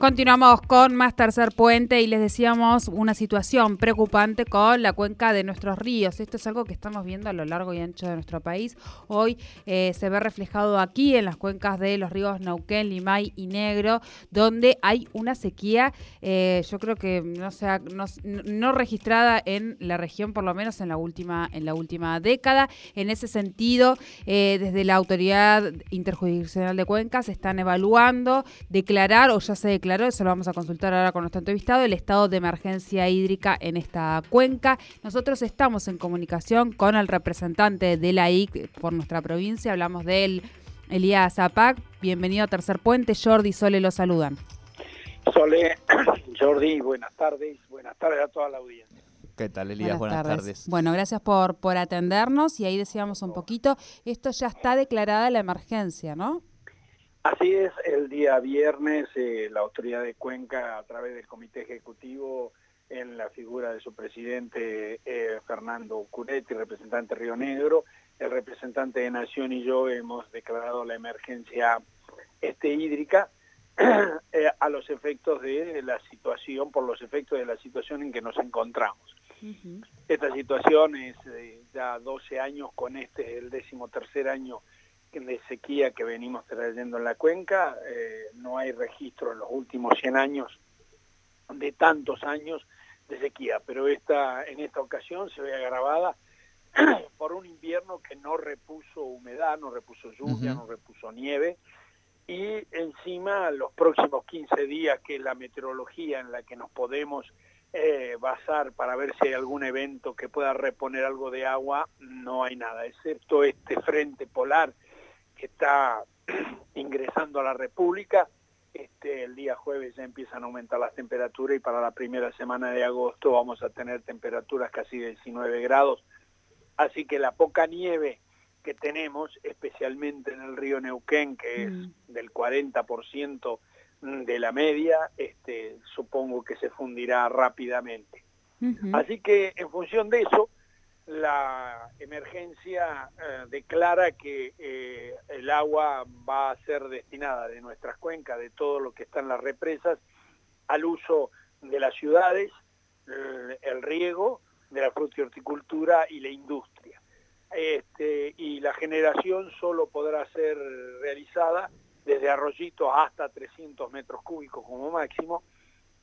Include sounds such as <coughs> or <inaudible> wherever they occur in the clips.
Continuamos con más tercer puente y les decíamos una situación preocupante con la cuenca de nuestros ríos. Esto es algo que estamos viendo a lo largo y ancho de nuestro país. Hoy eh, se ve reflejado aquí en las cuencas de los ríos Nauquén, Limay y Negro, donde hay una sequía, eh, yo creo que no, sea, no, registrada en la región, por lo menos en la última, en la última década. En ese sentido, eh, desde la Autoridad Interjurisdiccional de Cuencas están evaluando declarar o ya se declaró claro, eso lo vamos a consultar ahora con nuestro entrevistado, el estado de emergencia hídrica en esta cuenca. Nosotros estamos en comunicación con el representante de la IC por nuestra provincia, hablamos de él, Elías Zapac. Bienvenido a Tercer Puente, Jordi y Sole lo saludan. Sole, <clears throat> Jordi, buenas tardes, buenas tardes a toda la audiencia. ¿Qué tal, Elías? Buenas, tardes. Bueno, gracias por, por atendernos y ahí decíamos un poquito, esto ya está declarada la emergencia, ¿no? Así es, el día viernes eh, la autoridad de Cuenca, a través del comité ejecutivo, en la figura de su presidente eh, Fernando Curetti, representante Río Negro, el representante de Nación y yo hemos declarado la emergencia este, hídrica <clears throat> eh, a los efectos de la situación, por los efectos de la situación en que nos encontramos. Esta situación es ya 12 años con este, el décimo tercer año de sequía que venimos trayendo en la cuenca. Eh, no hay registro en los últimos 100 años de tantos años de sequía, pero esta, en esta ocasión se ve agravada <clears throat> por un invierno que no repuso humedad, no repuso lluvia, no repuso nieve, y encima los próximos 15 días, que es la meteorología en la que nos podemos eh, basar para ver si hay algún evento que pueda reponer algo de agua, no hay nada, excepto este frente polar que está <clears throat> ingresando a la República. Este, el día jueves ya empiezan a aumentar las temperaturas y para la primera semana de agosto vamos a tener temperaturas casi de 19 grados. Así que la poca nieve que tenemos, especialmente en el río Neuquén, que es mm. del 40% de la media, este, supongo que se fundirá rápidamente. Así que en función de eso, la emergencia eh, declara que eh, el agua va a ser destinada de nuestras cuencas, de todo lo que está en las represas, al uso de las ciudades, el, riego, de la fruta y horticultura y la industria. Este, y la generación solo podrá ser realizada desde arroyitos hasta 300 metros cúbicos como máximo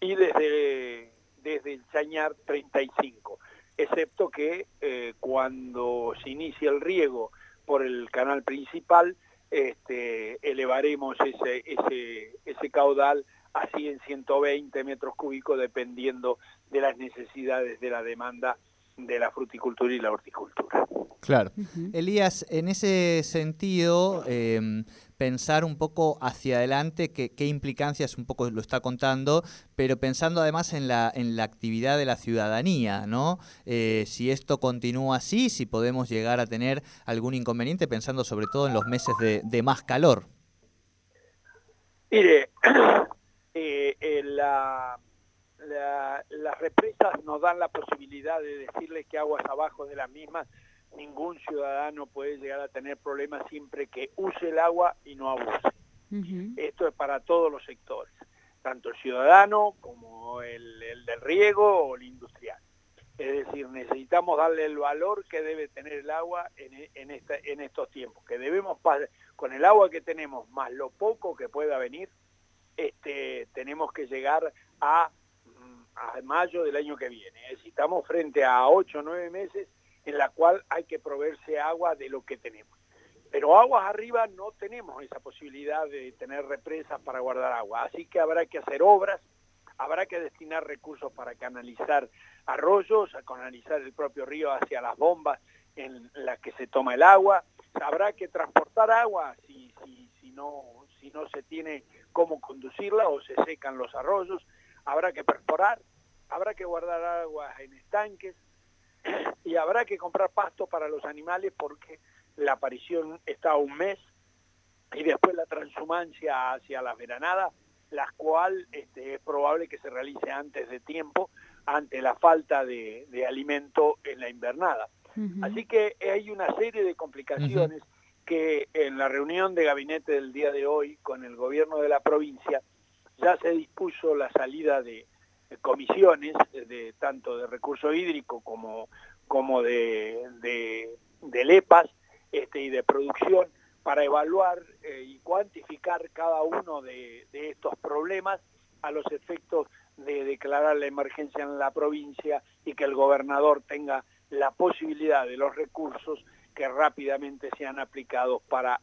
y desde, desde el chañar 35 excepto que eh, cuando se inicia el riego por el canal principal, este, elevaremos ese caudal a 100, 120 metros cúbicos dependiendo de las necesidades de la demanda de la fruticultura y la horticultura. Claro. Elías, en ese sentido, em, pensar un poco hacia adelante, qué, implicancias un poco lo está contando, pero pensando además en la, en la actividad de la ciudadanía, ¿no? Eh, si esto continúa así, si podemos llegar a tener algún inconveniente, pensando sobre todo en los meses de, más calor. Mire, <coughs> eh, eh, la, las represas nos dan la posibilidad de decirles que aguas abajo de las mismas ningún ciudadano puede llegar a tener problemas siempre que use el agua y no abuse. Esto es para todos los sectores, tanto el ciudadano como el, del riego o el industrial. Es decir, necesitamos darle el valor que debe tener el agua en, en, en estos tiempos, que debemos, con el agua que tenemos, más lo poco que pueda venir, este, tenemos que llegar a, mm, a mayo del año que viene. Estamos frente a ocho o nueve meses en la cual hay que proveerse agua de lo que tenemos. Pero aguas arriba no tenemos esa posibilidad de tener represas para guardar agua, así que habrá que hacer obras, habrá que destinar recursos para canalizar arroyos, a canalizar el propio río hacia las bombas en las que se toma el agua, habrá que transportar agua si, no, si no se tiene cómo conducirla o se secan los arroyos, habrá que perforar, habrá que guardar agua en estanques, y habrá que comprar pasto para los animales porque la aparición está a un mes y después la transhumancia hacia las veranadas, la cual este, es probable que se realice antes de tiempo ante la falta de, alimento en la invernada. Así que hay una serie de complicaciones que en la reunión de gabinete del día de hoy con el gobierno de la provincia ya se dispuso la salida de, comisiones, de, tanto de recurso hídrico como, como de, de, LEPAS este, y de producción, para evaluar eh, y cuantificar cada uno de, de estos problemas a los efectos de declarar la emergencia en la provincia y que el gobernador tenga la posibilidad de los recursos que rápidamente sean aplicados para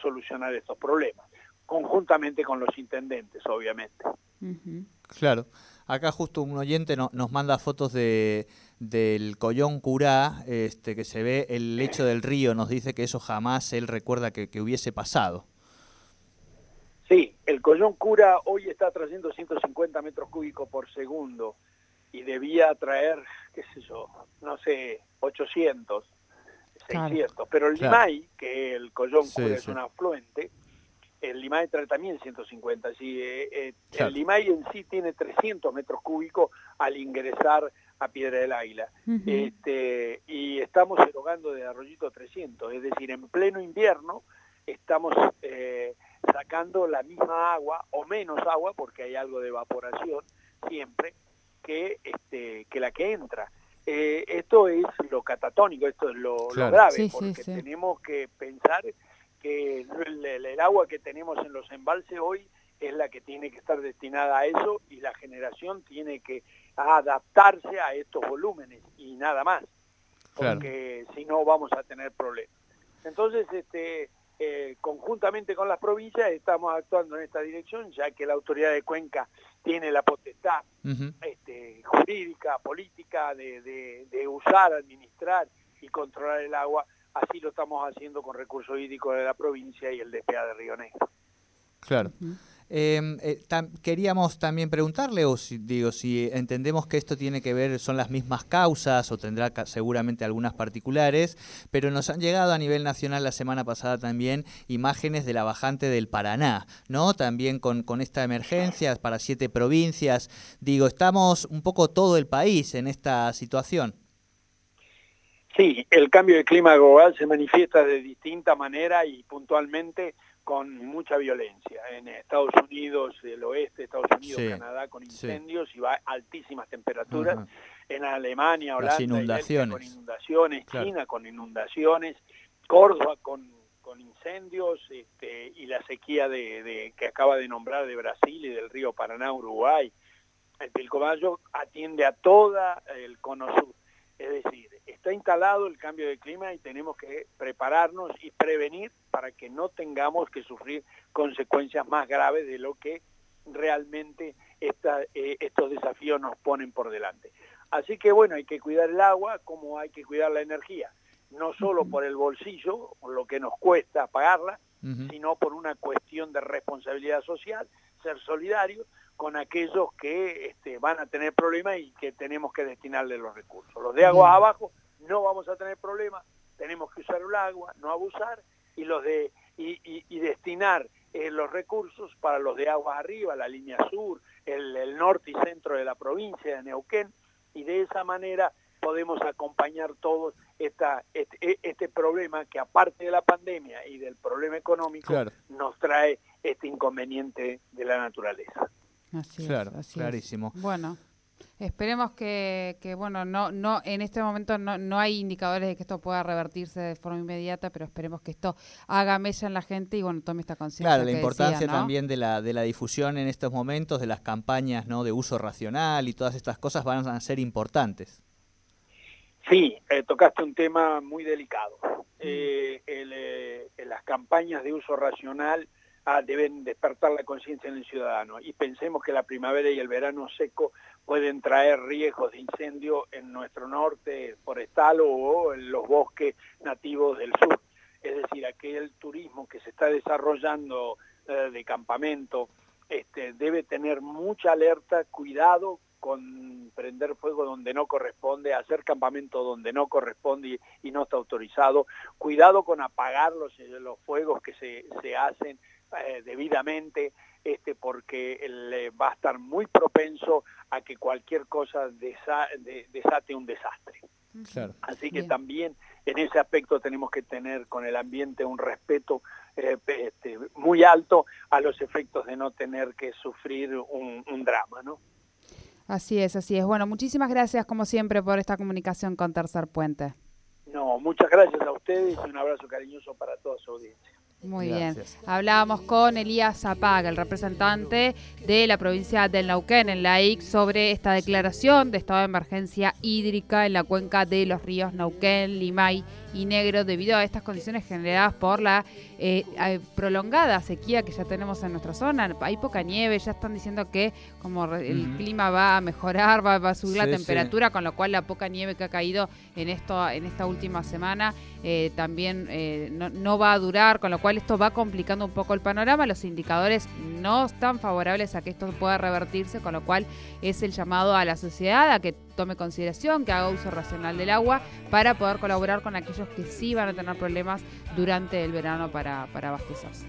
solucionar estos problemas, conjuntamente con los intendentes, obviamente. Claro. Acá justo un oyente nos manda fotos de del Collón Curá, este, que se ve el lecho del río, nos dice que eso jamás él recuerda que, que hubiese pasado. Sí, el Collón Cura hoy está trayendo 150 metros cúbicos por segundo y debía traer, qué sé yo, no sé, 800, 600. Pero el Limay, que el Collón Cura es un afluente, el Limay trae también 150. Así, eh, eh, El Limay en sí tiene 300 metros cúbicos al ingresar a Piedra del Águila. este, y estamos erogando de Arroyito 300, es decir, en pleno invierno estamos eh, sacando la misma agua o menos agua, porque hay algo de evaporación siempre, que, este, que la que entra. Eh, esto es lo catatónico, esto es lo, grave, porque tenemos que pensar que el, agua que tenemos en los embalses hoy es la que tiene que estar destinada a eso y la generación tiene que adaptarse a estos volúmenes y nada más, porque si no vamos a tener problemas. Entonces, este, eh, conjuntamente con las provincias estamos actuando en esta dirección, ya que la autoridad de Cuenca tiene la potestad este, jurídica, política, de, usar, administrar y controlar el agua. Así lo estamos haciendo con recursos hídricos de la provincia y el DPA de Río Negro. Claro. Em, eh, queríamos también preguntarle, o si, digo, si entendemos que esto tiene que ver, son las mismas causas o tendrá seguramente algunas particulares, pero nos han llegado a nivel nacional la semana pasada también imágenes de la bajante del Paraná, ¿no? También con, con esta emergencia para siete provincias. Digo, estamos un poco todo el país en esta situación. Sí, el cambio de clima global se manifiesta de distinta manera y puntualmente con mucha violencia. En Estados Unidos, el oeste, Estados Unidos, Canadá, con incendios y va a altísimas temperaturas. En Alemania, Holanda, inundaciones. con inundaciones, China con inundaciones, Córdoba con, con incendios este, y la sequía de, que acaba de nombrar de Brasil y del río Paraná, Uruguay. El Pilcomayo atiende a toda el cono sur. Es decir, está instalado el cambio de clima y tenemos que prepararnos y prevenir para que no tengamos que sufrir consecuencias más graves de lo que realmente esta, eh, estos desafíos nos ponen por delante. Así que bueno, hay que cuidar el agua como hay que cuidar la energía, no solo por el bolsillo, lo que nos cuesta pagarla, sino por una cuestión de responsabilidad social, ser solidario con aquellos que este, van a tener problemas y que tenemos que destinarle los recursos. Los de agua abajo no vamos a tener problemas, tenemos que usar el agua, no abusar, y los de y, destinar eh, los recursos para los de agua arriba, la línea sur, el, norte y centro de la provincia de Neuquén, y de esa manera podemos acompañar todos esta, este, e, este, problema que aparte de la pandemia y del problema económico nos trae este inconveniente de la naturaleza. Así claro, clarísimo. Bueno. Esperemos que, que, bueno, no, no, en este momento no, no hay indicadores de que esto pueda revertirse de forma inmediata, pero esperemos que esto haga mella en la gente y bueno, tome esta conciencia. Claro, la importancia también de la, de la difusión en estos momentos, de las campañas ¿no? de uso racional y todas estas cosas van a ser importantes. Sí, eh, tocaste un tema muy delicado. Eh, eh, las campañas de uso racional ah, deben despertar la conciencia en el ciudadano y pensemos que la primavera y el verano seco pueden traer riesgos de incendio en nuestro norte forestal o en los bosques nativos del sur. Es decir, aquel turismo que se está desarrollando eh, de campamento este, debe tener mucha alerta, cuidado con prender fuego donde no corresponde, hacer campamento donde no corresponde y, no está autorizado, cuidado con apagar los, los fuegos que se, se hacen eh, debidamente, este, porque él va a estar muy propenso a que cualquier cosa desate un desastre. Así que también en ese aspecto tenemos que tener con el ambiente un respeto eh, este, muy alto a los efectos de no tener que sufrir un, un drama, ¿no? Así es, así es. Bueno, muchísimas gracias como siempre por esta comunicación con Tercer Puente. No, muchas gracias a ustedes y un abrazo cariñoso para toda su audiencia. Muy bien. Hablábamos con Elías Zapaga, el representante de la provincia del Nauquén en la IC sobre esta declaración de estado de emergencia hídrica en la cuenca de los ríos Nauquén, Limay y Negro debido a estas condiciones generadas por la eh, prolongada sequía que ya tenemos en nuestra zona. Hay poca nieve, ya están diciendo que como el clima va a mejorar, va, a subir la temperatura, con lo cual la poca nieve que ha caído en esto en esta última semana eh, también eh, no, no va a durar, con lo cual esto va complicando un poco el panorama. Los indicadores no están favorables a que esto pueda revertirse, con lo cual es el llamado a la sociedad a que tome consideración, que haga uso racional del agua para poder colaborar con aquellos que sí van a tener problemas durante el verano para, para abastecerse.